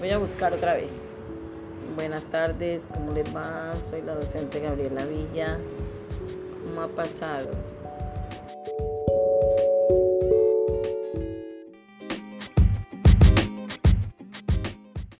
Voy a buscar otra vez. Buenas tardes, ¿cómo les va? Soy la docente Gabriela Villa. ¿Cómo ha pasado?